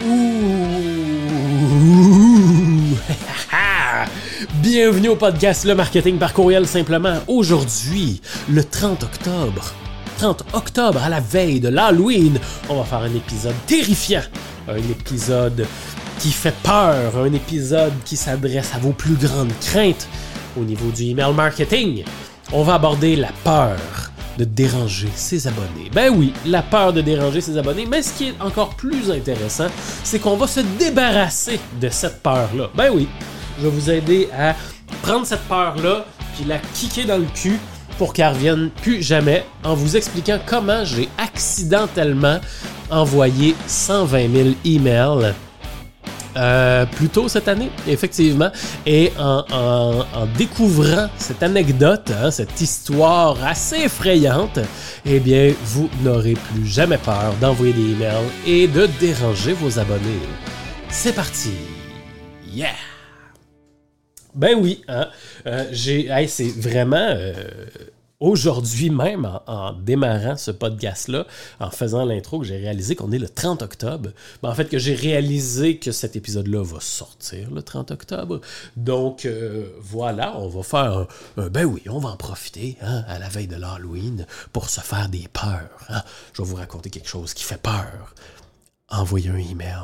Bienvenue au podcast Le Marketing par courriel simplement. Aujourd'hui, le 30 octobre. 30 octobre, à la veille de l'Halloween, on va faire un épisode terrifiant. Un épisode qui fait peur. Un épisode qui s'adresse à vos plus grandes craintes au niveau du email marketing. On va aborder la peur de déranger ses abonnés. Ben oui, la peur de déranger ses abonnés, mais ce qui est encore plus intéressant, c'est qu'on va se débarrasser de cette peur-là. Ben oui, je vais vous aider à prendre cette peur-là, puis la kicker dans le cul pour qu'elle revienne plus jamais en vous expliquant comment j'ai accidentellement envoyé 120 000 emails euh, plus tôt cette année, effectivement. Et en, découvrant cette anecdote, hein, cette histoire assez effrayante, eh bien, vous n'aurez plus jamais peur d'envoyer des emails et de déranger vos abonnés. C'est parti! Yeah! Ben oui, hein? Euh, j'ai, c'est vraiment euh, aujourd'hui même, en, démarrant ce podcast-là, en faisant l'intro, que j'ai réalisé qu'on est le 30 octobre. Ben, en fait, que j'ai réalisé que cet épisode-là va sortir le 30 octobre. Donc, euh, voilà, on va faire un, Ben oui, on va en profiter hein, à la veille de l'Halloween pour se faire des peurs. Hein. Je vais vous raconter quelque chose qui fait peur. Envoyer un email.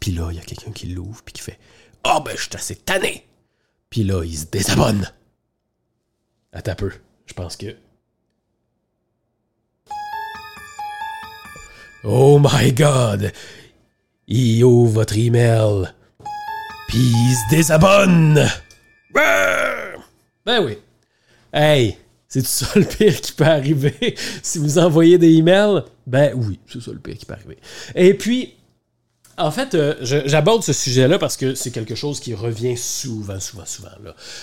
Puis là, il y a quelqu'un qui l'ouvre puis qui fait « Oh, ben, je suis assez tanné! » Puis là, il se désabonne. Attends peu. Je pense que. Oh my god! Il ouvre votre email. Puis il se désabonne! Ben oui. Hey, c'est tout ça le pire qui peut arriver si vous envoyez des emails? Ben oui, c'est ça le pire qui peut arriver. Et puis, en fait, euh, j'aborde ce sujet-là parce que c'est quelque chose qui revient souvent, souvent, souvent.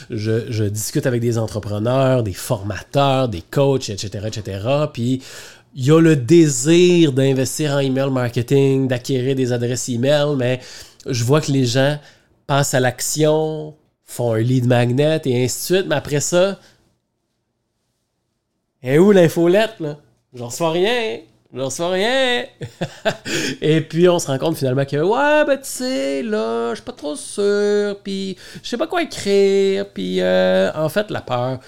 Je, discute avec des entrepreneurs, des formateurs, des coachs, etc., etc. Puis il y a le désir d'investir en email marketing, d'acquérir des adresses email, mais je vois que les gens passent à l'action, font un lead magnet et ainsi de suite. Mais après ça, et où l'infolette, là? J'en sais rien. Je reçois rien. et puis on se rend compte finalement que ouais, ben tu sais, là, je suis pas trop sûr, puis je sais pas quoi écrire, puis euh, en fait, la peur,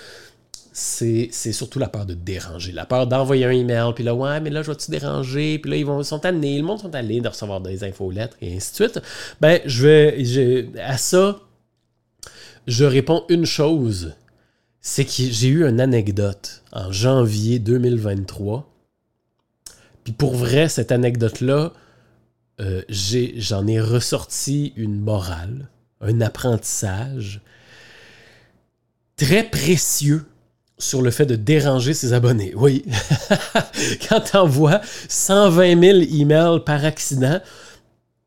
c'est surtout la peur de déranger, la peur d'envoyer un email, puis là, ouais, mais là, je vais-tu déranger, puis là, ils vont, sont allés, le monde sont allés de recevoir des infolettres, et ainsi de suite. Ben, je vais, à ça, je réponds une chose, c'est que j'ai eu une anecdote en janvier 2023 puis pour vrai, cette anecdote-là, euh, j'en ai, ressorti une morale, un apprentissage très précieux sur le fait de déranger ses abonnés. Oui, quand tu envoies 120 000 emails par accident,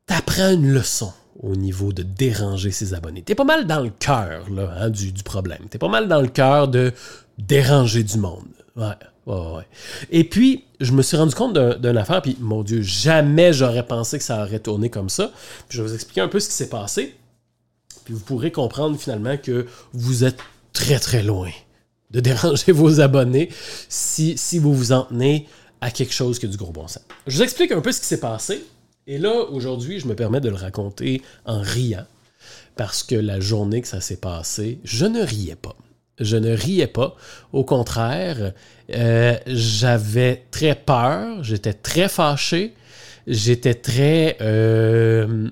tu apprends une leçon au niveau de déranger ses abonnés. Tu es pas mal dans le cœur hein, du, du problème. Tu es pas mal dans le cœur de déranger du monde. Ouais. Et puis, je me suis rendu compte d'une affaire, puis mon Dieu, jamais j'aurais pensé que ça aurait tourné comme ça. Je vais vous expliquer un peu ce qui s'est passé. Puis vous pourrez comprendre finalement que vous êtes très très loin de déranger vos abonnés si, si vous vous en tenez à quelque chose qui a du gros bon sens. Je vous explique un peu ce qui s'est passé. Et là, aujourd'hui, je me permets de le raconter en riant. Parce que la journée que ça s'est passé, je ne riais pas je ne riais pas. Au contraire, euh, j'avais très peur, j'étais très fâché, j'étais très... Euh,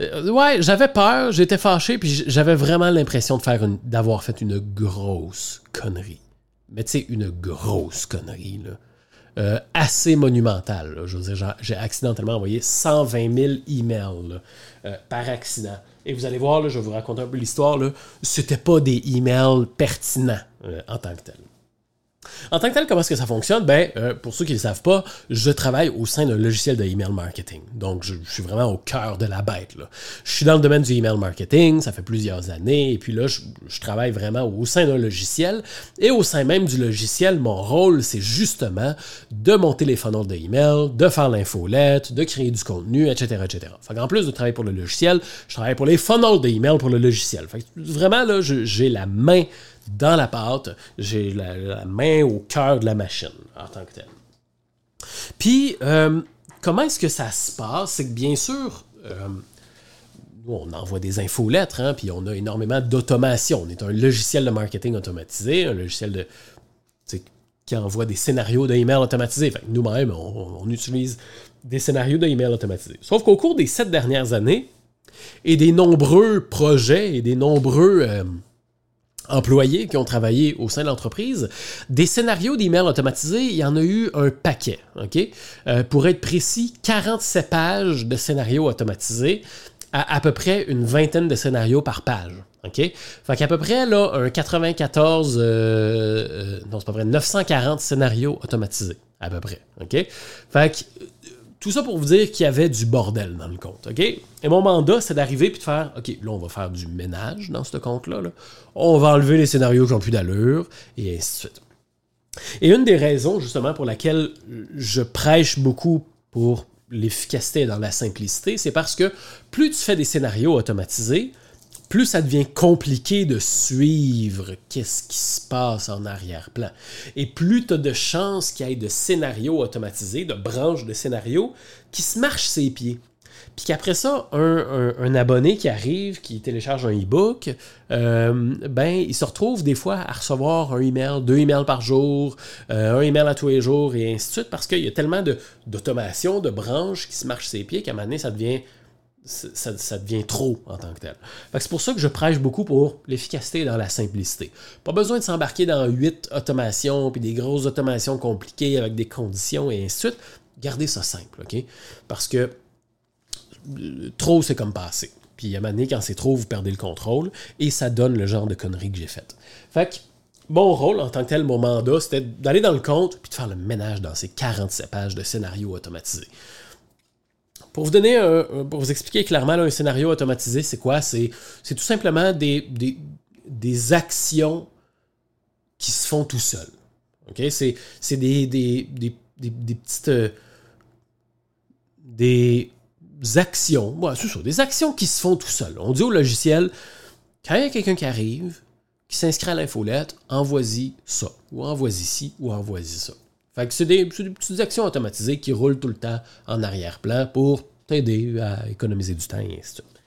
euh, ouais, j'avais peur, j'étais fâché, puis j'avais vraiment l'impression d'avoir fait une grosse connerie. Mais tu sais, une grosse connerie, assez monumentale. J'ai accidentellement envoyé 120 000 emails par accident. Et vous allez voir, je vais vous raconter un peu l'histoire. C'était pas des emails pertinents euh, en tant que tel. En tant que tel, comment est-ce que ça fonctionne? Ben, euh, pour ceux qui ne le savent pas, je travaille au sein d'un logiciel de email marketing. Donc, je, suis vraiment au cœur de la bête. Là. Je suis dans le domaine du email marketing, ça fait plusieurs années, et puis là, je, travaille vraiment au sein d'un logiciel. Et au sein même du logiciel, mon rôle, c'est justement de monter les funnels de email, de faire l'infolette, de créer du contenu, etc., etc. en plus de travailler pour le logiciel, je travaille pour les funnels de email pour le logiciel. Vraiment, là, j'ai la main dans la pâte, j'ai la, main au cœur de la machine en tant que tel. Puis, euh, comment est-ce que ça se passe? C'est que bien sûr, euh, nous, on envoie des infolettres, hein, puis on a énormément d'automation. On est un logiciel de marketing automatisé, un logiciel de, qui envoie des scénarios d'email automatisés. nous-mêmes, on, utilise des scénarios d'email automatisés. Sauf qu'au cours des sept dernières années, et des nombreux projets et des nombreux euh, employés qui ont travaillé au sein de l'entreprise, des scénarios d'email automatisés, il y en a eu un paquet. OK? Euh, pour être précis, 47 pages de scénarios automatisés à à peu près une vingtaine de scénarios par page. OK? Fait qu'à peu près, là, un 94, euh, euh, non, c'est pas vrai, 940 scénarios automatisés, à peu près. OK? Fait que tout ça pour vous dire qu'il y avait du bordel dans le compte. OK? Et mon mandat, c'est d'arriver et de faire OK, là, on va faire du ménage dans ce compte-là. On va enlever les scénarios qui n'ont plus d'allure, et ainsi de suite. Et une des raisons, justement, pour laquelle je prêche beaucoup pour l'efficacité dans la simplicité, c'est parce que plus tu fais des scénarios automatisés, plus ça devient compliqué de suivre qu'est-ce qui se passe en arrière-plan. Et plus tu as de chances qu'il y ait de scénarios automatisés, de branches de scénarios, qui se marchent ses pieds. Puis qu'après ça, un, abonné qui arrive, qui télécharge un e-book, euh, ben, il se retrouve des fois à recevoir un email, deux emails par jour, euh, un email à tous les jours, et ainsi de suite, parce qu'il y a tellement d'automation, de, branches qui se marchent ses pieds qu'à un moment donné, ça devient ça, devient trop en tant que tel. C'est pour ça que je prêche beaucoup pour l'efficacité dans la simplicité. Pas besoin de s'embarquer dans huit automations, puis des grosses automations compliquées avec des conditions et ainsi de suite. Gardez ça simple, OK? Parce que euh, trop, c'est comme passer. Puis à un moment donné, quand c'est trop, vous perdez le contrôle et ça donne le genre de conneries que j'ai faites. Fait que mon rôle en tant que tel, mon mandat, c'était d'aller dans le compte puis de faire le ménage dans ces 47 pages de scénario automatisés. Pour vous donner pour vous expliquer clairement un scénario automatisé, c'est quoi? C'est, tout simplement des, des, actions qui se font tout seuls. C'est, des, des, petites. Euh, des actions. c'est ça, des actions qui se font tout seuls. On dit au logiciel, quand il y a quelqu'un qui arrive, qui s'inscrit à l'infolette, envoie-y ça, ou envoie-y ci, ou envoie-y ça. Fait que c'est des, petites actions automatisées qui roulent tout le temps en arrière-plan pour t'aider à économiser du temps et ainsi de suite.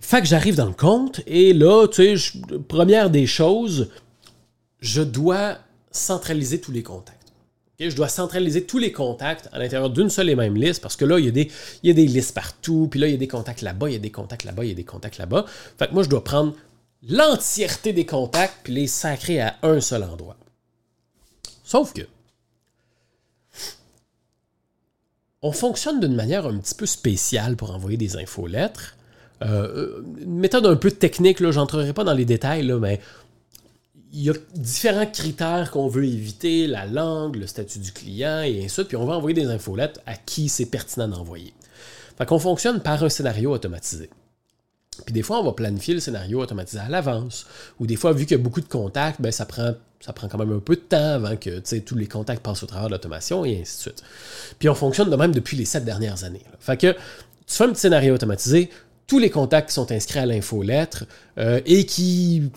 Fait que j'arrive dans le compte et là, tu sais, première des choses, je dois centraliser tous les contacts. Je dois centraliser tous les contacts à l'intérieur d'une seule et même liste parce que là, il y, a des, il y a des listes partout, puis là, il y a des contacts là-bas, il y a des contacts là-bas, il y a des contacts là-bas. Fait que moi, je dois prendre l'entièreté des contacts puis les sacrer à un seul endroit. Sauf que on fonctionne d'une manière un petit peu spéciale pour envoyer des infolettres. Euh, une méthode un peu technique, je n'entrerai pas dans les détails, là, mais il y a différents critères qu'on veut éviter, la langue, le statut du client et ainsi de suite, puis on va envoyer des infolettes à qui c'est pertinent d'envoyer. Fait qu'on fonctionne par un scénario automatisé. Puis des fois, on va planifier le scénario automatisé à l'avance. Ou des fois, vu qu'il y a beaucoup de contacts, ben, ça, prend, ça prend quand même un peu de temps avant que tous les contacts passent au travers de l'automation et ainsi de suite. Puis on fonctionne de même depuis les sept dernières années. Fait que tu fais un petit scénario automatisé, tous les contacts qui sont inscrits à l'infolettre euh, et qui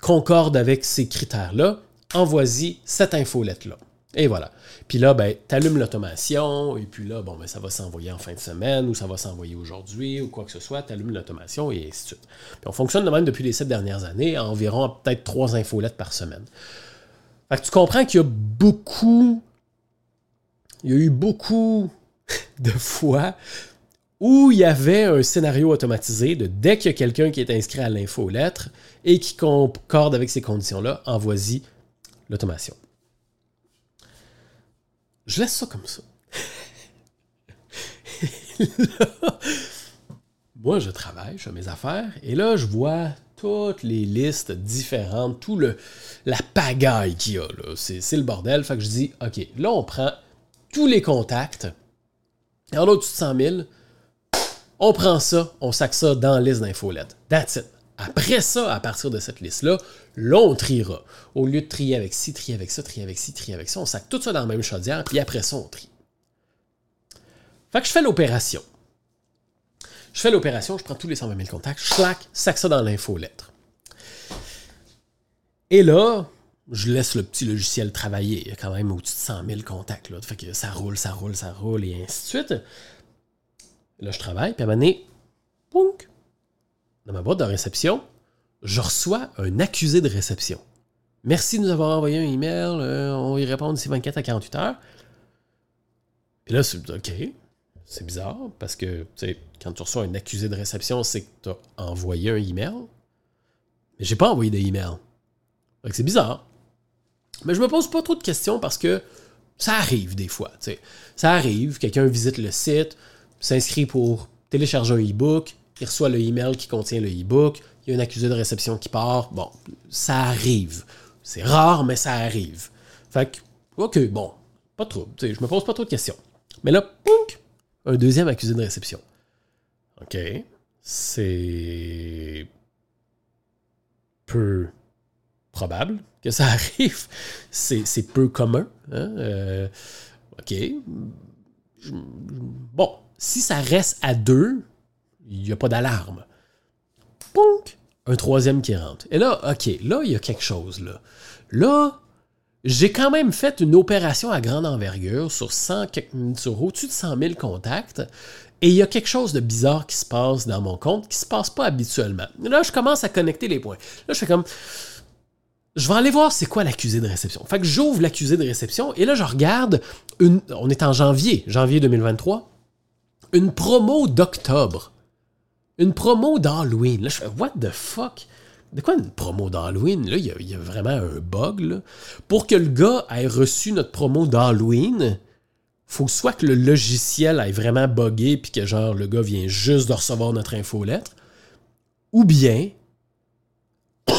concordent avec ces critères-là, envoie-y cette infolette-là. Et voilà. Puis là, ben, tu allumes l'automation, et puis là, bon, ben, ça va s'envoyer en fin de semaine, ou ça va s'envoyer aujourd'hui, ou quoi que ce soit, tu allumes l'automation, et ainsi de suite. On fonctionne de même depuis les sept dernières années, à environ peut-être trois infolettes par semaine. Tu comprends qu'il y a beaucoup, il y a eu beaucoup de fois où il y avait un scénario automatisé de dès qu'il y a quelqu'un qui est inscrit à l'infolettre et qui concorde avec ces conditions-là, envoie-y l'automation. Je laisse ça comme ça. moi, je travaille, je fais mes affaires, et là, je vois toutes les listes différentes, tout le la pagaille qu'il y a. C'est, le bordel. Fait que je dis, OK, là, on prend tous les contacts. Et en au-dessus de 100 000, on prend ça, on sac ça dans la liste d'infolettes. That's it. Après ça, à partir de cette liste-là, là, on triera. Au lieu de trier avec ci, trier avec ça, trier avec ci, trier avec ça, on sac tout ça dans la même chaudière, puis après ça, on trie. Fait que je fais l'opération. Je fais l'opération, je prends tous les 120 000 contacts, je sac ça dans l'infolettre. Et là, je laisse le petit logiciel travailler. Il y a quand même au-dessus de 100 000 contacts. Là. Fait que ça roule, ça roule, ça roule, et ainsi de suite. Là, je travaille, puis à un moment donné, pounk, dans ma boîte de réception, je reçois un accusé de réception. Merci de nous avoir envoyé un email, euh, on va y répondre d'ici 24 à 48 heures. Puis là, c'est OK, c'est bizarre, parce que, quand tu reçois un accusé de réception, c'est que tu as envoyé un email. Mais j'ai pas envoyé d'email. Fait que c'est bizarre. Mais je me pose pas trop de questions parce que ça arrive des fois. Ça arrive, quelqu'un visite le site, s'inscrit pour télécharger un e-book, il reçoit le email qui contient le e-book, il y a un accusé de réception qui part. Bon, ça arrive. C'est rare, mais ça arrive. Fait que, ok, bon, pas trop. Je me pose pas trop de questions. Mais là, pounk, un deuxième accusé de réception. OK. C'est peu probable que ça arrive. C'est peu commun. Hein? Euh, OK. Bon, si ça reste à deux, il n'y a pas d'alarme. Un troisième qui rentre. Et là, OK, là, il y a quelque chose. Là, là j'ai quand même fait une opération à grande envergure sur, 100, sur au-dessus de 100 000 contacts. Et il y a quelque chose de bizarre qui se passe dans mon compte qui ne se passe pas habituellement. Là, je commence à connecter les points. Là, je fais comme. Je vais aller voir c'est quoi l'accusé de réception. Fait que j'ouvre l'accusé de réception et là, je regarde une. On est en janvier, janvier 2023. Une promo d'octobre. Une promo d'Halloween. Là, je fais What the fuck? De quoi une promo d'Halloween? Là, il y, a, vraiment un bug. Pour que le gars ait reçu notre promo d'Halloween, faut soit que le logiciel ait vraiment buggé puis que genre le gars vient juste de recevoir notre infolettre, ou bien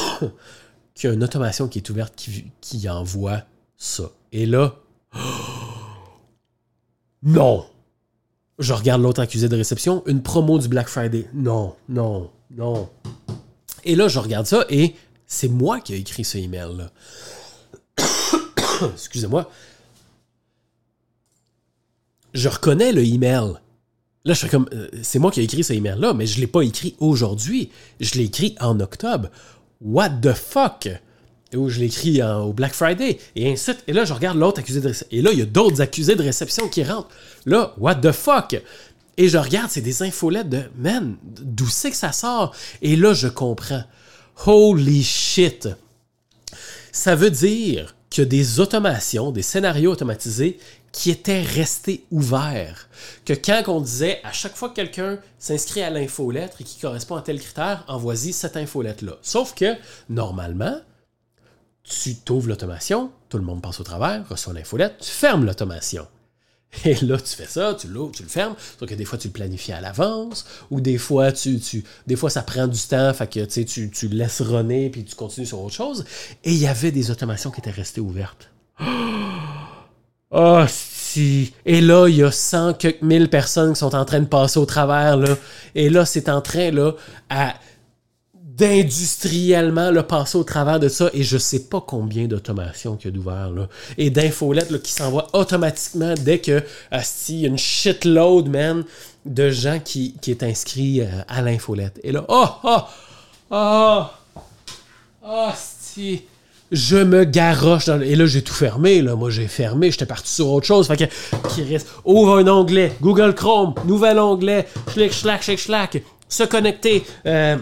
qu'il y a une automation qui est ouverte qui envoie ça. Et là, non! Je regarde l'autre accusé de réception, une promo du Black Friday. Non, non, non. Et là, je regarde ça et c'est moi qui ai écrit ce email-là. Excusez-moi. Je reconnais le email. Là, je fais comme. Euh, c'est moi qui ai écrit ce email-là, mais je ne l'ai pas écrit aujourd'hui. Je l'ai écrit en octobre. What the fuck? Ou je l'écris au Black Friday, et ainsi. Et là, je regarde l'autre accusé de réception. Et là, il y a d'autres accusés de réception qui rentrent. Là, what the fuck? Et je regarde, c'est des infolettes de man, d'où c'est que ça sort? Et là, je comprends. Holy shit! Ça veut dire a des automations, des scénarios automatisés qui étaient restés ouverts. Que quand on disait à chaque fois que quelqu'un s'inscrit à l'infolettre et qui correspond à tel critère, envoie-y cette infolettre-là. Sauf que, normalement, tu t'ouvres l'automation, tout le monde passe au travers, reçoit l'infolette, tu fermes l'automation. Et là, tu fais ça, tu l'ouvres, tu le fermes. Sauf que des fois, tu le planifies à l'avance, ou des fois, tu, tu, des fois, ça prend du temps, fait que tu, tu laisses runner, puis tu continues sur autre chose. Et il y avait des automations qui étaient restées ouvertes. Oh, si. Et là, il y a 100 quelques mille personnes qui sont en train de passer au travers, là. Et là, c'est en train, là, à d'industriellement le passer au travers de ça. Et je sais pas combien d'automations qu'il y a d'ouvert là. Et d'infolettes qui s'envoient automatiquement dès que a une shitload man de gens qui, qui est inscrit euh, à l'infolette. Et là oh oh oh oh si je me garoche dans et là j'ai tout fermé là. Moi j'ai fermé j'étais parti sur autre chose. Fait que qui reste ouvre un onglet. Google Chrome nouvel onglet. Schlick schlack schlick schlack se connecter euh,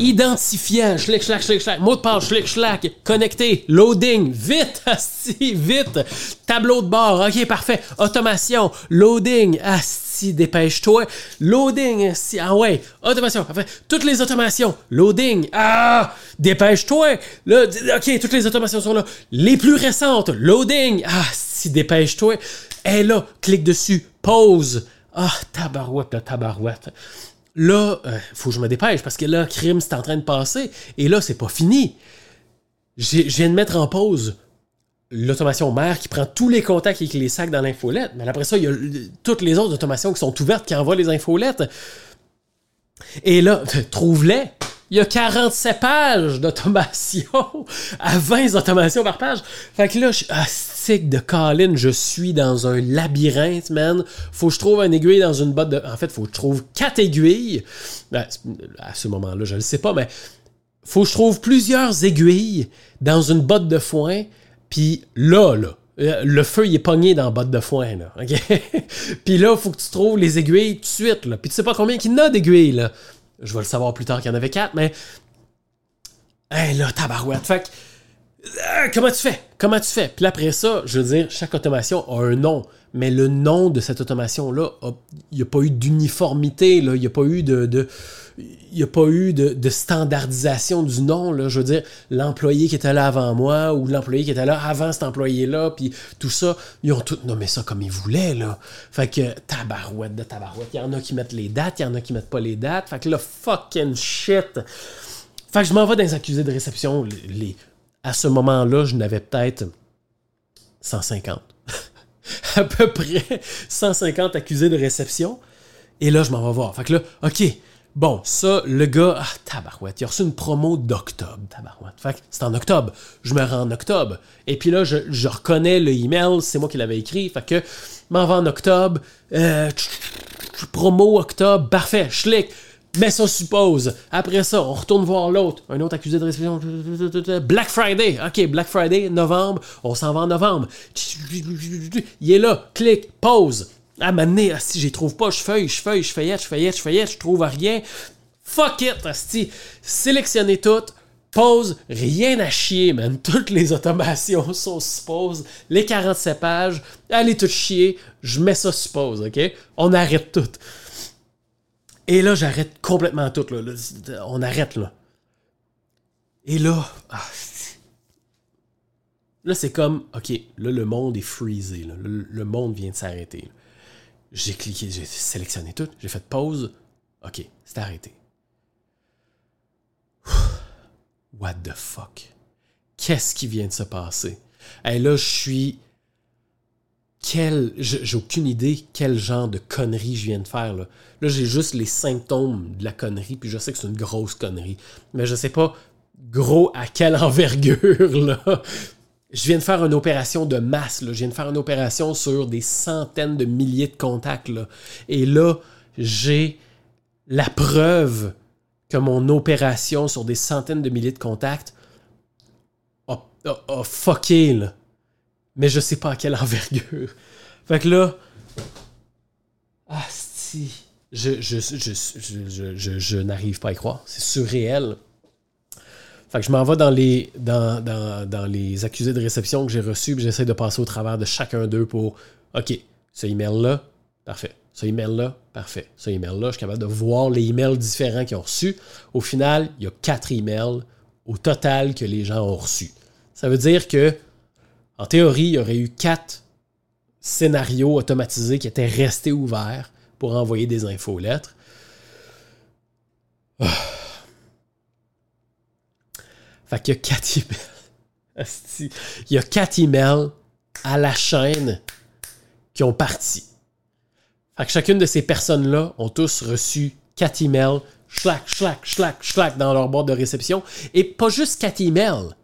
identifiant, schlick, schlack, schlick, schlack, mot de passe, schlick, schlack, connecté, loading, vite, asti, vite, tableau de bord, ok, parfait, automation, loading, asti, dépêche-toi, loading, asti, ah ouais, automation, parfait, toutes les automations, loading, ah, dépêche-toi, ok, toutes les automations sont là, les plus récentes, loading, ah, si, dépêche-toi, et là, clique dessus, pause, ah, tabarouette, tabarouette là, euh, faut que je me dépêche parce que là, crime, c'est en train de passer. Et là, c'est pas fini. Je viens de mettre en pause l'automation mère qui prend tous les contacts et qui les sacs dans l'infolette. Mais après ça, il y a toutes les autres automations qui sont ouvertes qui envoient les infolettes. Et là, trouve-les. Il y a 47 pages d'automation à 20 automations par page. Fait que là, je, ah, de Colin, je suis dans un labyrinthe, man. Faut que je trouve un aiguille dans une botte de. En fait, faut que je trouve quatre aiguilles. Ben, à ce moment-là, je ne sais pas, mais faut que je trouve plusieurs aiguilles dans une botte de foin, puis là, euh, le feu, il est pogné dans la botte de foin, puis là, faut que tu trouves les aiguilles tout de suite, là. Puis tu sais pas combien il y en a d'aiguilles, là. Je vais le savoir plus tard qu'il y en avait quatre, mais... Hey, là, tabarouette. Fait. Euh, comment tu fais? Comment tu fais? Puis après ça, je veux dire, chaque automation a un nom. Mais le nom de cette automation-là, il n'y a pas eu d'uniformité, il n'y a pas eu de pas eu de, standardisation du nom. Là. Je veux dire, l'employé qui était là avant moi ou l'employé qui était là avant cet employé-là, puis tout ça, ils ont tout nommé ça comme ils voulaient. Là. Fait que tabarouette de tabarouette. Il y en a qui mettent les dates, il y en a qui mettent pas les dates. Fait que là, fucking shit. Fait que je m'en vais dans les accusés de réception. Les, à ce moment-là, je n'avais peut-être 150. à peu près 150 accusés de réception. Et là, je m'en vais voir. Fait que là, OK, Bon, ça, le gars, ah, tabarouette, il a reçu une promo d'octobre, tabarouette. Fait que c'est en octobre. Je me rends en octobre. Et puis là, je, reconnais le email, c'est moi qui l'avais écrit. Fait que, m'en vais en octobre. Euh, promo octobre, parfait, schlick. Mais ça suppose. Après ça, on retourne voir l'autre. Un autre accusé de réception. Black Friday. OK, Black Friday, novembre. On s'en va en novembre. Il est là. Clic, pause. À m'amener, si j'y trouve pas, je feuille, je feuille, je feuillette, je feuillette, je feuillette, je trouve rien. Fuck it, asti. Sélectionnez tout. Pause, rien à chier, man. Toutes les automations sont suppose. Les 47 pages, allez tout chier. Je mets ça suppose, OK? On arrête tout. Et là, j'arrête complètement tout. Là. On arrête, là. Et là, ah, là, c'est comme, OK, là, le monde est freezé. Le, le, monde vient de s'arrêter. J'ai cliqué, j'ai sélectionné tout, j'ai fait pause. OK, c'est arrêté. What the fuck? Qu'est-ce qui vient de se passer? Et là, je suis. Quel. J'ai aucune idée quel genre de connerie je viens de faire. Là, là j'ai juste les symptômes de la connerie, puis je sais que c'est une grosse connerie. Mais je sais pas gros à quelle envergure, là je viens de faire une opération de masse. Je viens de faire une opération sur des centaines de milliers de contacts. Et là, j'ai la preuve que mon opération sur des centaines de milliers de contacts a, fucké. Mais je sais pas à quelle envergure. Fait que là. Ah, si. Je, je, je, n'arrive pas à y croire. C'est surréel. Fait que je m'en vais dans les, dans, les accusés de réception que j'ai reçus, puis j'essaie de passer au travers de chacun d'eux pour OK, ce email-là, parfait. Ce email-là, parfait. Ce email-là, je suis capable de voir les emails différents qu'ils ont reçus. Au final, il y a quatre emails au total que les gens ont reçus. Ça veut dire que, en théorie, il y aurait eu quatre scénarios automatisés qui étaient restés ouverts pour envoyer des infolettres. Oh. Fait qu'il y a quatre emails. Il y a quatre emails à la chaîne qui ont parti. Fait que chacune de ces personnes-là ont tous reçu quatre emails, schlack, schlack, schlack, schlack dans leur boîte de réception. Et pas juste quatre emails.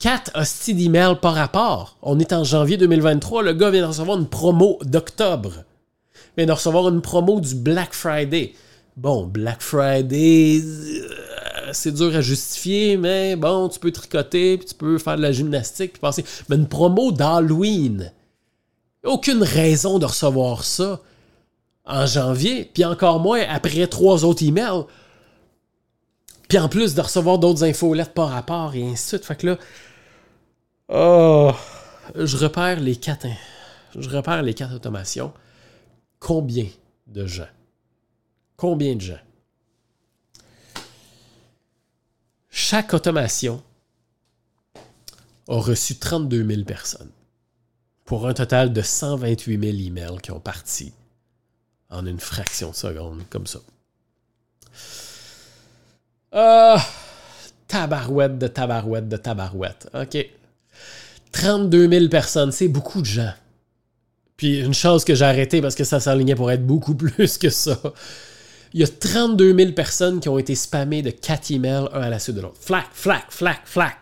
Quatre hosties d'emails par rapport. On est en janvier 2023, le gars vient de recevoir une promo d'octobre. Vient de recevoir une promo du Black Friday. Bon, Black Friday, c'est dur à justifier, mais bon, tu peux tricoter, puis tu peux faire de la gymnastique, puis passer. Mais une promo d'Halloween, aucune raison de recevoir ça en janvier, puis encore moins après trois autres emails. Puis en plus de recevoir d'autres infolettes par rapport et ainsi de suite. Fait que là, oh, je repère les quatre, je repère les quatre automations. Combien de gens? Combien de gens? Chaque automation a reçu 32 000 personnes pour un total de 128 000 emails qui ont parti en une fraction de seconde, comme ça. Ah! tabarouette de tabarouette de tabarouette. OK. 32 000 personnes, c'est beaucoup de gens. Puis une chose que j'ai arrêté parce que ça s'alignait pour être beaucoup plus que ça. Il y a 32 000 personnes qui ont été spammées de 4 emails, un à la suite de l'autre. Flac, flac, flac, flac.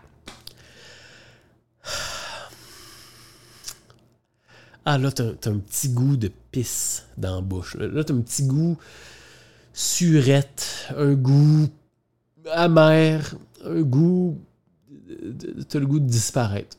Ah, là, t'as un petit goût de pisse dans la bouche. Là, t'as un petit goût surette, un goût amer, un goût. T'as le goût de disparaître.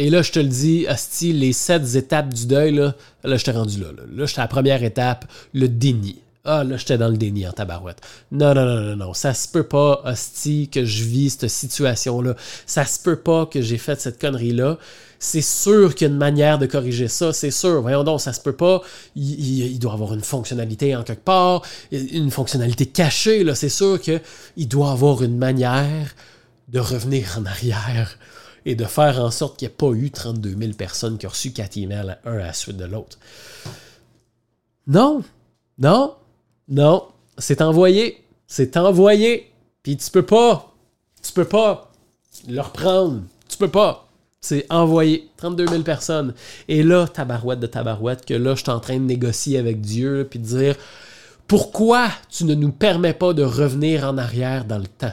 Et là, je te le dis, Asti, les sept étapes du deuil, là, là je t'ai rendu là. Là, là j'étais à la première étape, le déni. Ah, là, j'étais dans le déni en tabarouette. Non, non, non, non, non. Ça se peut pas, Hostie, que je vis cette situation-là. Ça se peut pas que j'ai fait cette connerie-là. C'est sûr qu'il y a une manière de corriger ça. C'est sûr. Voyons donc, ça se peut pas. Il, doit avoir une fonctionnalité en quelque part. Une fonctionnalité cachée, là. C'est sûr qu'il doit avoir une manière de revenir en arrière et de faire en sorte qu'il n'y ait pas eu 32 000 personnes qui ont reçu 4 emails, un à la suite de l'autre. Non, non, non, c'est envoyé. C'est envoyé. Puis tu peux pas. Tu peux pas le reprendre. Tu peux pas. C'est envoyé. 32 000 personnes. Et là, tabarouette de tabarouette, que là, je suis en train de négocier avec Dieu, puis de dire pourquoi tu ne nous permets pas de revenir en arrière dans le temps?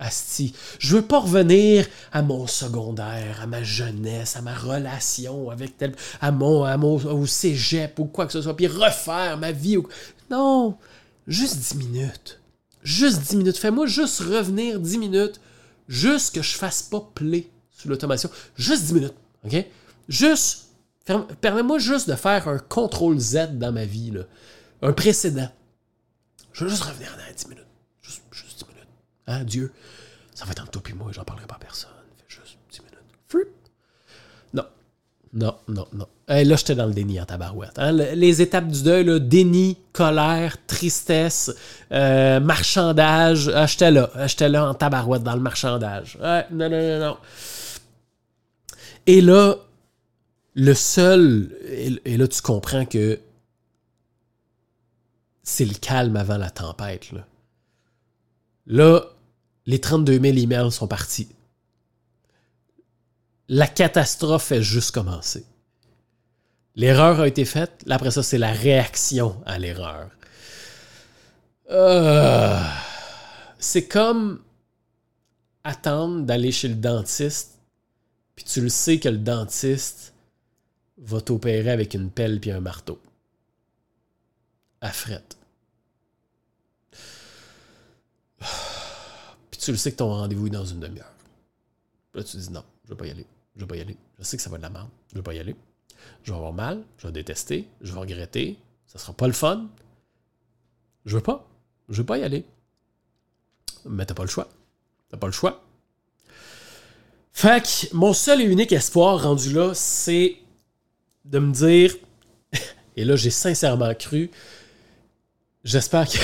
Asti, je veux pas revenir à mon secondaire, à ma jeunesse, à ma relation avec tel, à mon, à mon au cégep ou quoi que ce soit, puis refaire ma vie. Non, juste 10 minutes. Juste 10 minutes. Fais-moi juste revenir 10 minutes. Juste que je fasse pas play sur l'automation. Juste 10 minutes. OK? Juste. Permets-moi juste de faire un contrôle Z dans ma vie. Là. Un précédent. Je veux juste revenir dans 10 minutes. Juste, juste 10 minutes. Hein, Dieu? Ça va être entre toi et moi, j'en parlerai pas à personne. Fais juste 10 minutes. Fruit. Non. Non, non, non. là, j'étais dans le déni en tabarouette. Hein. Les étapes du deuil, déni, colère, tristesse, euh, marchandage. Ah, j'étais là. Ah, j'étais là en tabarouette dans le marchandage. non, non, non, non. Et là, le seul. Et, là, tu comprends que c'est le calme avant la tempête. Là, là les 32 000 emails sont partis la catastrophe est juste commencé. L'erreur a été faite, là, après ça, c'est la réaction à l'erreur. Euh, c'est comme attendre d'aller chez le dentiste, puis tu le sais que le dentiste va t'opérer avec une pelle puis un marteau. À frette. Tu le sais que ton rendez-vous est dans une demi-heure. Là, tu dis non, je vais pas y aller. Je vais pas y aller. Je sais que ça va de la merde. Je vais pas y aller. Je vais avoir mal, je vais détester, je vais regretter. Ça sera pas le fun. Je veux pas. Je veux pas y aller. Mais t'as pas le choix. T'as pas le choix. Fait que mon seul et unique espoir rendu là, c'est de me dire, et là j'ai sincèrement cru, j'espère que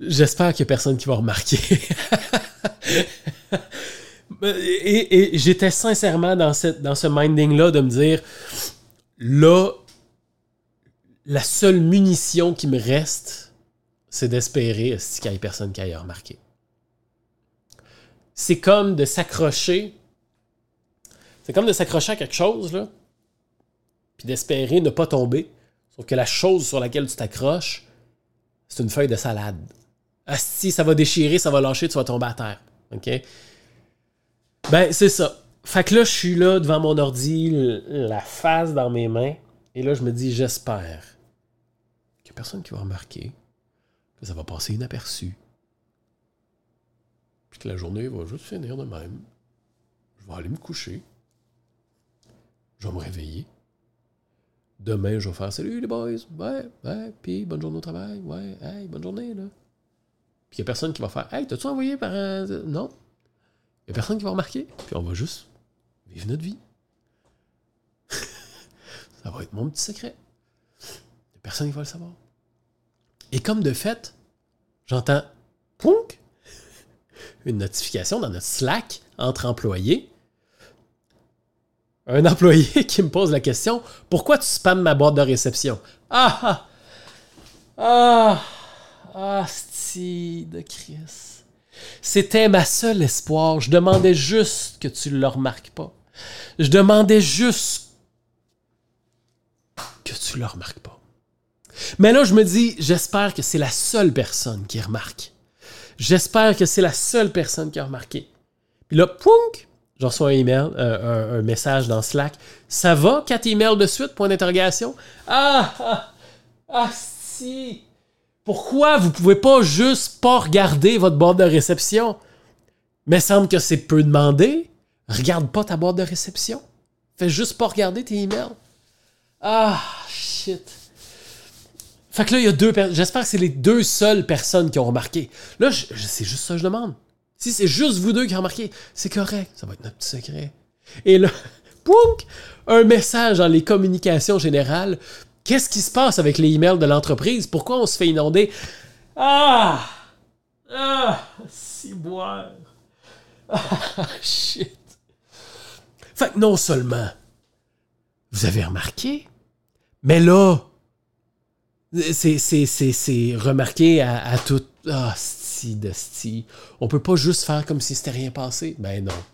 j'espère qu'il y a personne qui va remarquer. Et, j'étais sincèrement dans ce minding-là de me dire, là, la seule munition qui me reste, c'est d'espérer qu'il n'y ait personne qui aille remarqué. C'est comme de s'accrocher. C'est comme de s'accrocher à quelque chose, là, puis d'espérer ne pas tomber. Sauf que la chose sur laquelle tu t'accroches, c'est une feuille de salade. Ah, si ça va déchirer, ça va lâcher, tu vas tomber à terre. OK? Ben, c'est ça. Fait que là, je suis là devant mon ordi, la face dans mes mains, et là, je me dis, j'espère qu'il n'y a personne qui va remarquer que ça va passer inaperçu. Puis que la journée va juste finir de même. Je vais aller me coucher. Je vais me réveiller. Demain, je vais faire Salut les boys. Ouais, ouais, puis bonne journée au travail. Ouais, hey, bonne journée, là. Puis il n'y a personne qui va faire Hey, t'as-tu envoyé par. Non, il n'y a personne qui va remarquer. Puis on va juste vivre notre vie. ça va être mon petit secret. Il n'y a personne qui va le savoir. Et comme de fait, j'entends pounk, une notification dans notre Slack entre employés. Un employé qui me pose la question Pourquoi tu spammes ma boîte de réception Ah Ah Ah Ah, de Chris. C'était ma seule espoir. Je demandais juste que tu ne le remarques pas. Je demandais juste que tu ne le remarques pas. Mais là, je me dis, j'espère que c'est la seule personne qui remarque. J'espère que c'est la seule personne qui a remarqué. Puis là, pounk, je reçois un email, euh, un, message dans Slack. Ça va, quatre emails de suite, point d'interrogation? Ah, ah, ah, si! Pourquoi vous pouvez pas juste pas regarder votre boîte de réception? Mais semble que c'est peu demandé. Regarde pas ta boîte de réception. Fais juste pas regarder tes emails. Ah, shit. Fait que là, il y a deux personnes. J'espère que c'est les deux seules personnes qui ont remarqué. Là, c'est juste ça que je demande. Si c'est juste vous deux qui ont remarqué, c'est correct. Ça va être notre petit secret. Et là, pounk, un message dans les communications générales. Qu'est-ce qui se passe avec les emails de l'entreprise? Pourquoi on se fait inonder? Ah! Ah! Si boire. Ah, shit. Fait que non seulement vous avez remarqué, mais là, c'est remarqué à, tout. Ah, sti de sti. On peut pas juste faire comme si c'était rien passé. Ben non.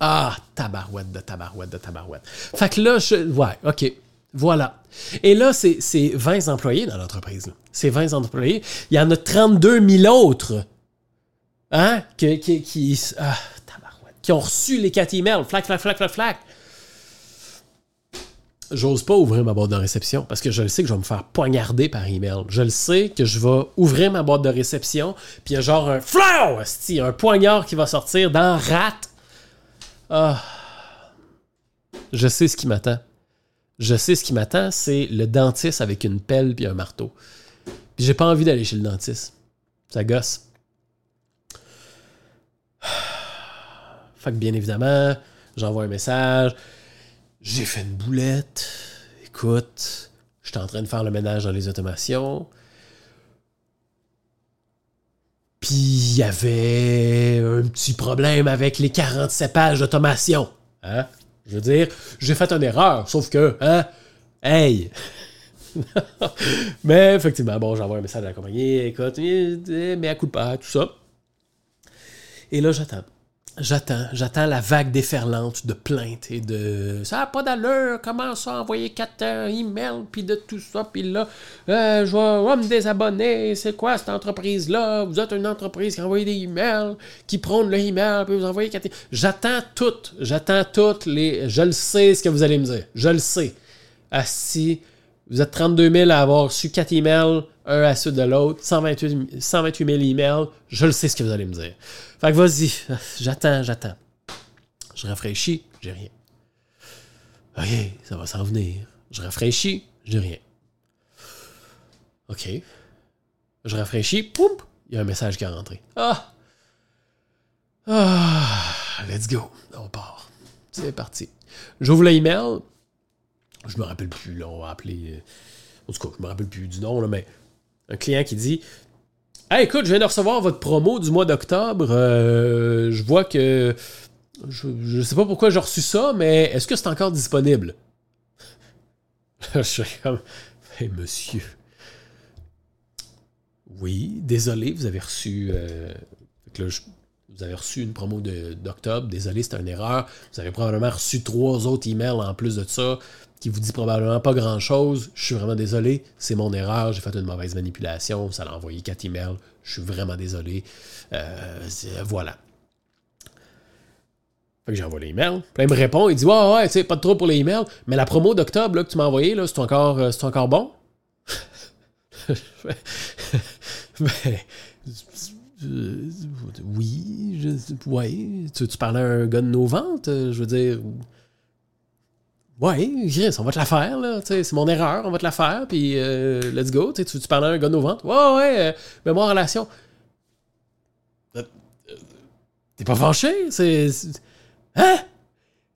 Ah, tabarouette de tabarouette de tabarouette. Fait que là, je. Ouais, OK. Voilà. Et là, c'est 20 employés dans l'entreprise. C'est 20 employés. Il y en a 32 000 autres. Hein? Qui, qui, qui, ah, qui ont reçu les 4 emails. Flac, flac, flac, flac, flac j'ose pas ouvrir ma boîte de réception parce que je le sais que je vais me faire poignarder par email. Je le sais que je vais ouvrir ma boîte de réception, puis il y a genre un flow, un poignard qui va sortir dans rat. Ah. Je sais ce qui m'attend. Je sais ce qui m'attend, c'est le dentiste avec une pelle puis un marteau. Puis j'ai pas envie d'aller chez le dentiste. Ça gosse. Fait bien évidemment, j'envoie un message. J'ai fait une boulette. Écoute, j'étais en train de faire le ménage dans les automations. Puis il y avait un petit problème avec les 47 pages d'automation. Hein? Je veux dire, j'ai fait une erreur, sauf que, hein? Hey! mais effectivement, bon, j'envoie un message à la compagnie, écoute, mais à coup de pas, tout ça. Et là, j'attends. J'attends, j'attends la vague déferlante de plaintes et de ça n'a pas d'allure, comment ça envoyer quatre euh, emails puis de tout ça puis là euh, je, vais, me désabonner, c'est quoi cette entreprise là Vous êtes une entreprise qui envoie des emails, qui prône le email puis vous envoyez quatre J'attends tout, j'attends toutes les je le sais ce que vous allez me dire, je le sais. si vous êtes 32 000 à avoir reçu 4 emails, un à suite de l'autre, 128, 128 000 emails, je le sais ce que vous allez me dire. Fait que vas-y, j'attends, j'attends. Je rafraîchis, j'ai rien. OK, ça va s'en venir. Je rafraîchis, j'ai rien. OK. Je rafraîchis, poum, il y a un message qui est rentré. Ah! Ah! Let's go. On part. C'est parti. J'ouvre l'email. Je me rappelle plus, là, on va appeler. En tout cas, je me rappelle plus du nom, là, mais un client qui dit Hey, écoute, je viens de recevoir votre promo du mois d'octobre. Euh, je vois que. Je ne sais pas pourquoi j'ai reçu ça, mais est-ce que c'est encore disponible? je suis comme. Hey, monsieur. Oui, désolé, vous avez reçu. Euh, vous avez reçu une promo d'octobre. Désolé, c'est une erreur. Vous avez probablement reçu trois autres emails en plus de ça qui vous dit probablement pas grand chose. Je suis vraiment désolé, c'est mon erreur, j'ai fait une mauvaise manipulation, ça l'a envoyé quatre emails, je suis vraiment désolé. Euh, voilà. Fait que j'envoie l'email. Puis il me répond, il dit Ouais, ouais, tu pas de trop pour les emails, mais la promo d'octobre que tu m'as envoyé, c'est encore, euh, encore bon? ben, oui, je, ouais. Tu, tu parlais à un gars de nos ventes, je veux dire. Ouais, on va te la faire, là. C'est mon erreur, on va te la faire, puis euh, let's go. Tu, tu parles à un gars de nos ventes. Ouais, ouais, euh, mais moi en relation. Euh, t'es pas fâché? C'est. Hein?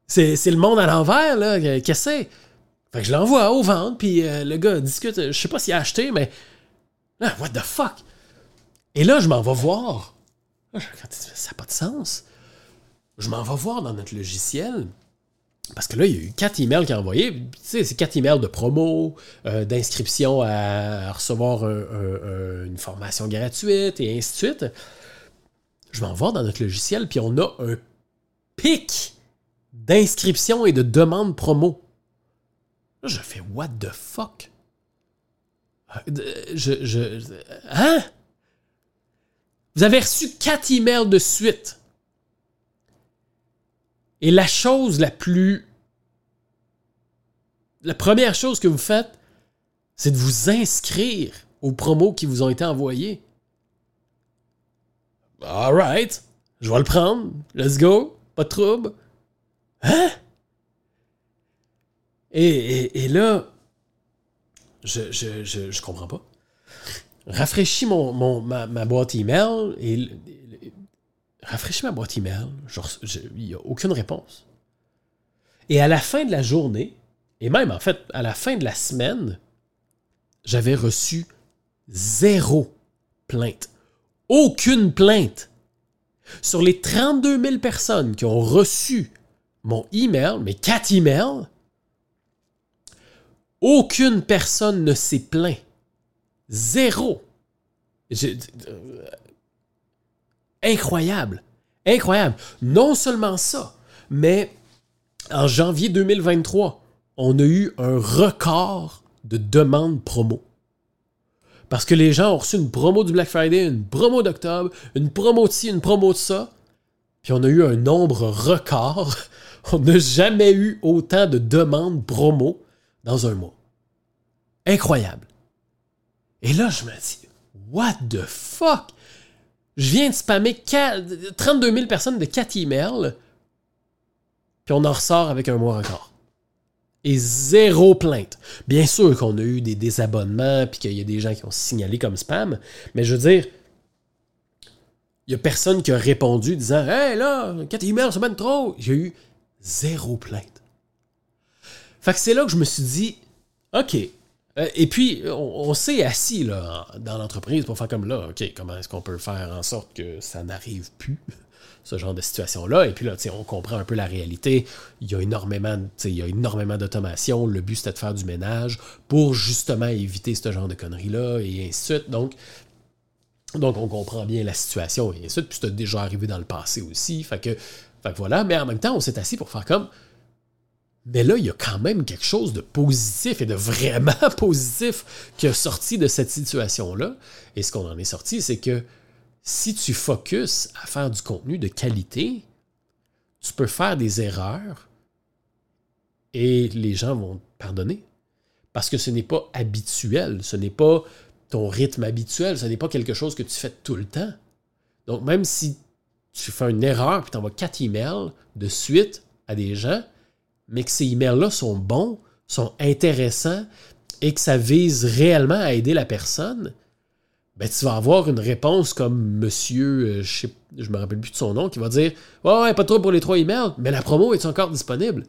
C'est le monde à l'envers, là. Qu'est-ce que c'est? Fait que je l'envoie aux ventes, puis le gars discute. Je sais pas s'il a acheté, mais. What the fuck? Et là, je m'en vais voir. Ça n'a pas de sens. Je m'en vais voir dans notre logiciel. Parce que là, il y a eu quatre emails qu'il a envoyés. Tu sais, c'est quatre emails de promo, euh, d'inscription à, recevoir une formation gratuite et ainsi de suite. Je vais dans notre logiciel, puis on a un pic d'inscription et de demande promo. Là, je fais What the fuck? Euh, hein? Vous avez reçu quatre emails de suite. Et la chose la plus... La première chose que vous faites, c'est de vous inscrire aux promos qui vous ont été envoyés. Alright, je vais le prendre. Let's go. Pas de trouble. Hein? Et, là, je, je, je, comprends pas. Rafraîchis mon, ma, boîte email et. Rafraîchis ma boîte email. Il n'y a aucune réponse. Et à la fin de la journée, et même en fait à la fin de la semaine, j'avais reçu zéro plainte. Aucune plainte. Sur les 32 000 personnes qui ont reçu mon email, mes quatre emails, aucune personne ne s'est plaint. Zéro. Euh, incroyable. Incroyable. Non seulement ça, mais en janvier 2023, on a eu un record de demandes promo. Parce que les gens ont reçu une promo du Black Friday, une promo d'octobre, une promo de ci, une promo de ça. Puis on a eu un nombre record. On n'a jamais eu autant de demandes promo dans un mois. Incroyable. Et là, je me dis, what the fuck? Je viens de spammer 32 000 personnes de 4 emails, puis on en ressort avec un mois encore et zéro plainte. Bien sûr qu'on a eu des désabonnements puis qu'il y a des gens qui ont signalé comme spam, mais je veux dire, il n'y a personne qui a répondu disant Hey là, 4 emails, c'est même trop. J'ai eu zéro plainte. Fait que c'est là que je me suis dit OK. Euh, et puis, on, s'est assis là, dans l'entreprise pour faire comme là, OK, comment est-ce qu'on peut faire en sorte que ça n'arrive plus? ce genre de situation-là? Et puis là, on comprend un peu la réalité. Il y a énormément, il y a énormément d'automation. Le but, c'était de faire du ménage pour justement éviter ce genre de conneries-là et ainsi de suite. Donc, donc, on comprend bien la situation et ainsi de suite. Puis c'était déjà arrivé dans le passé aussi. Fait que voilà. Mais en même temps, on s'est assis pour faire comme. Mais là, il y a quand même quelque chose de positif et de vraiment positif qui a sorti de cette situation-là. Et ce qu'on en est sorti, c'est que si tu focuses à faire du contenu de qualité, tu peux faire des erreurs et les gens vont te pardonner. Parce que ce n'est pas habituel, ce n'est pas ton rythme habituel, ce n'est pas quelque chose que tu fais tout le temps. Donc, même si tu fais une erreur et tu envoies quatre emails de suite à des gens, mais que ces emails-là sont bons, sont intéressants et que ça vise réellement à aider la personne, ben, tu vas avoir une réponse comme monsieur, euh, je ne me rappelle plus de son nom, qui va dire Ouais, ouais, pas trop pour les trois emails, mais la promo est encore disponible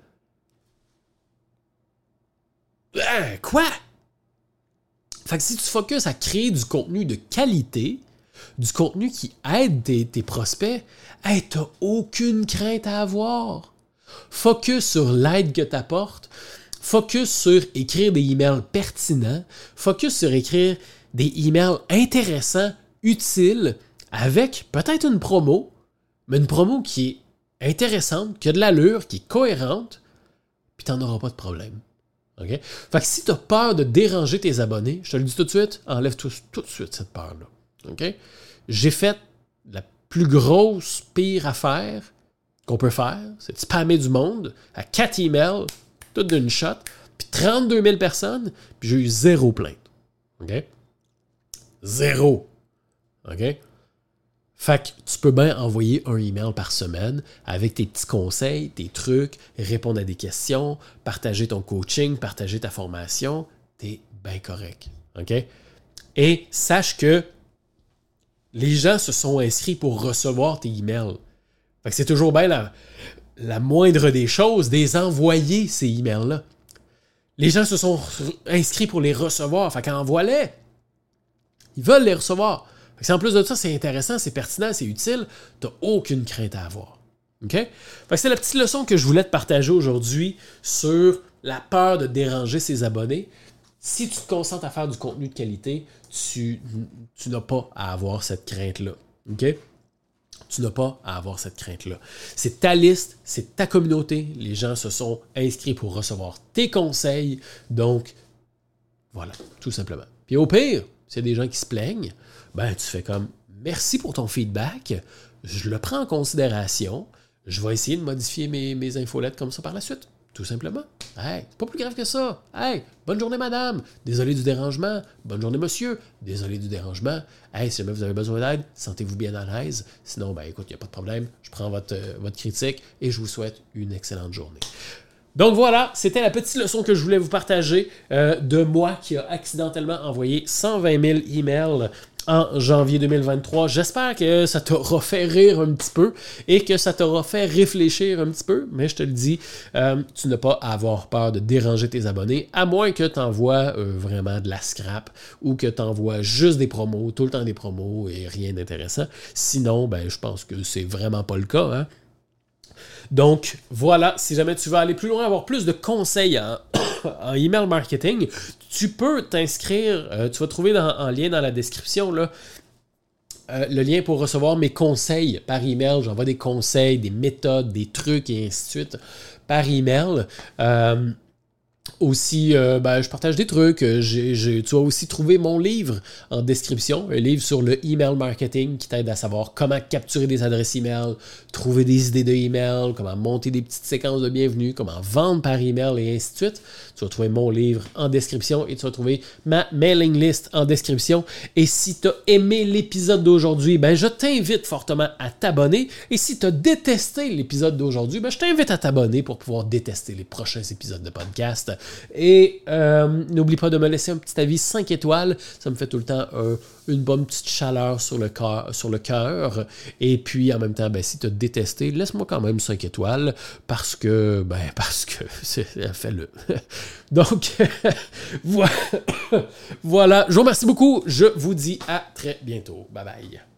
ben, Quoi? Fait que si tu focuses à créer du contenu de qualité, du contenu qui aide tes, prospects, hey, tu aucune crainte à avoir. Focus sur l'aide que tu apportes. Focus sur écrire des emails pertinents. Focus sur écrire des emails intéressants, utiles, avec peut-être une promo, mais une promo qui est intéressante, qui a de l'allure, qui est cohérente, puis tu n'en auras pas de problème. Fait que si tu as peur de déranger tes abonnés, je te le dis tout de suite, enlève tout, tout de suite cette peur-là. J'ai fait la plus grosse, pire affaire qu'on peut faire, c'est de spammer du monde à 4 emails, tout d'une shot, puis 32 000 personnes, puis j'ai eu zéro plainte. OK? Zéro. OK? Fait que tu peux bien envoyer un email par semaine avec tes petits conseils, tes trucs, répondre à des questions, partager ton coaching, partager ta formation. T'es bien correct. OK? Et sache que les gens se sont inscrits pour recevoir tes emails. C'est toujours bien la, moindre des choses, des envoyer ces emails-là. Les gens se sont inscrits pour les recevoir. Fait qu'envoie-les. Ils veulent les recevoir. en plus de ça, c'est intéressant, c'est pertinent, c'est utile, tu n'as aucune crainte à avoir. OK? c'est la petite leçon que je voulais te partager aujourd'hui sur la peur de déranger ses abonnés. Si tu te concentres à faire du contenu de qualité, tu, tu n'as pas à avoir cette crainte-là. OK? Tu n'as pas à avoir cette crainte-là. C'est ta liste, c'est ta communauté. Les gens se sont inscrits pour recevoir tes conseils. Donc, voilà, tout simplement. Puis au pire, s'il y a des gens qui se plaignent, ben tu fais comme merci pour ton feedback, je le prends en considération, je vais essayer de modifier mes, mes infolettes comme ça par la suite. Tout simplement. Hey, pas plus grave que ça. Hey, bonne journée, madame. Désolé du dérangement. Bonne journée, monsieur. Désolé du dérangement. Hey, si jamais vous avez besoin d'aide, sentez-vous bien à l'aise. Sinon, ben écoute, il n'y a pas de problème. Je prends votre, euh, votre critique et je vous souhaite une excellente journée. Donc voilà, c'était la petite leçon que je voulais vous partager euh, de moi qui a accidentellement envoyé 120 000 emails en janvier 2023. J'espère que ça t'aura fait rire un petit peu et que ça t'aura fait réfléchir un petit peu, mais je te le dis, euh, tu n'as pas à avoir peur de déranger tes abonnés, à moins que tu envoies euh, vraiment de la scrap ou que tu envoies juste des promos, tout le temps des promos et rien d'intéressant. Sinon, ben, je pense que c'est vraiment pas le cas. Hein? Donc voilà, si jamais tu veux aller plus loin, avoir plus de conseils en, email marketing, tu peux t'inscrire, euh, tu vas trouver en lien dans la description euh, le lien pour recevoir mes conseils par email. J'envoie des conseils, des méthodes, des trucs et ainsi de suite par email. Euh, aussi, euh, ben, je partage des trucs. Euh, tu as aussi trouvé mon livre en description, un livre sur le email marketing qui t'aide à savoir comment capturer des adresses email, trouver des idées de email, comment monter des petites séquences de bienvenue, comment vendre par email et ainsi de suite. Tu vas trouver mon livre en description et tu vas trouver ma mailing list en description. Et si tu as aimé l'épisode d'aujourd'hui, ben, je t'invite fortement à t'abonner. Et si tu as détesté l'épisode d'aujourd'hui, ben, je t'invite à t'abonner pour pouvoir détester les prochains épisodes de podcast. Et euh, n'oublie pas de me laisser un petit avis 5 étoiles. Ça me fait tout le temps une bonne petite chaleur sur le, cœur. Et puis en même temps, ben, si tu as détesté, laisse-moi quand même 5 étoiles parce que, ben, parce que, fais-le. Donc, voilà. Je vous remercie beaucoup. Je vous dis à très bientôt. Bye bye.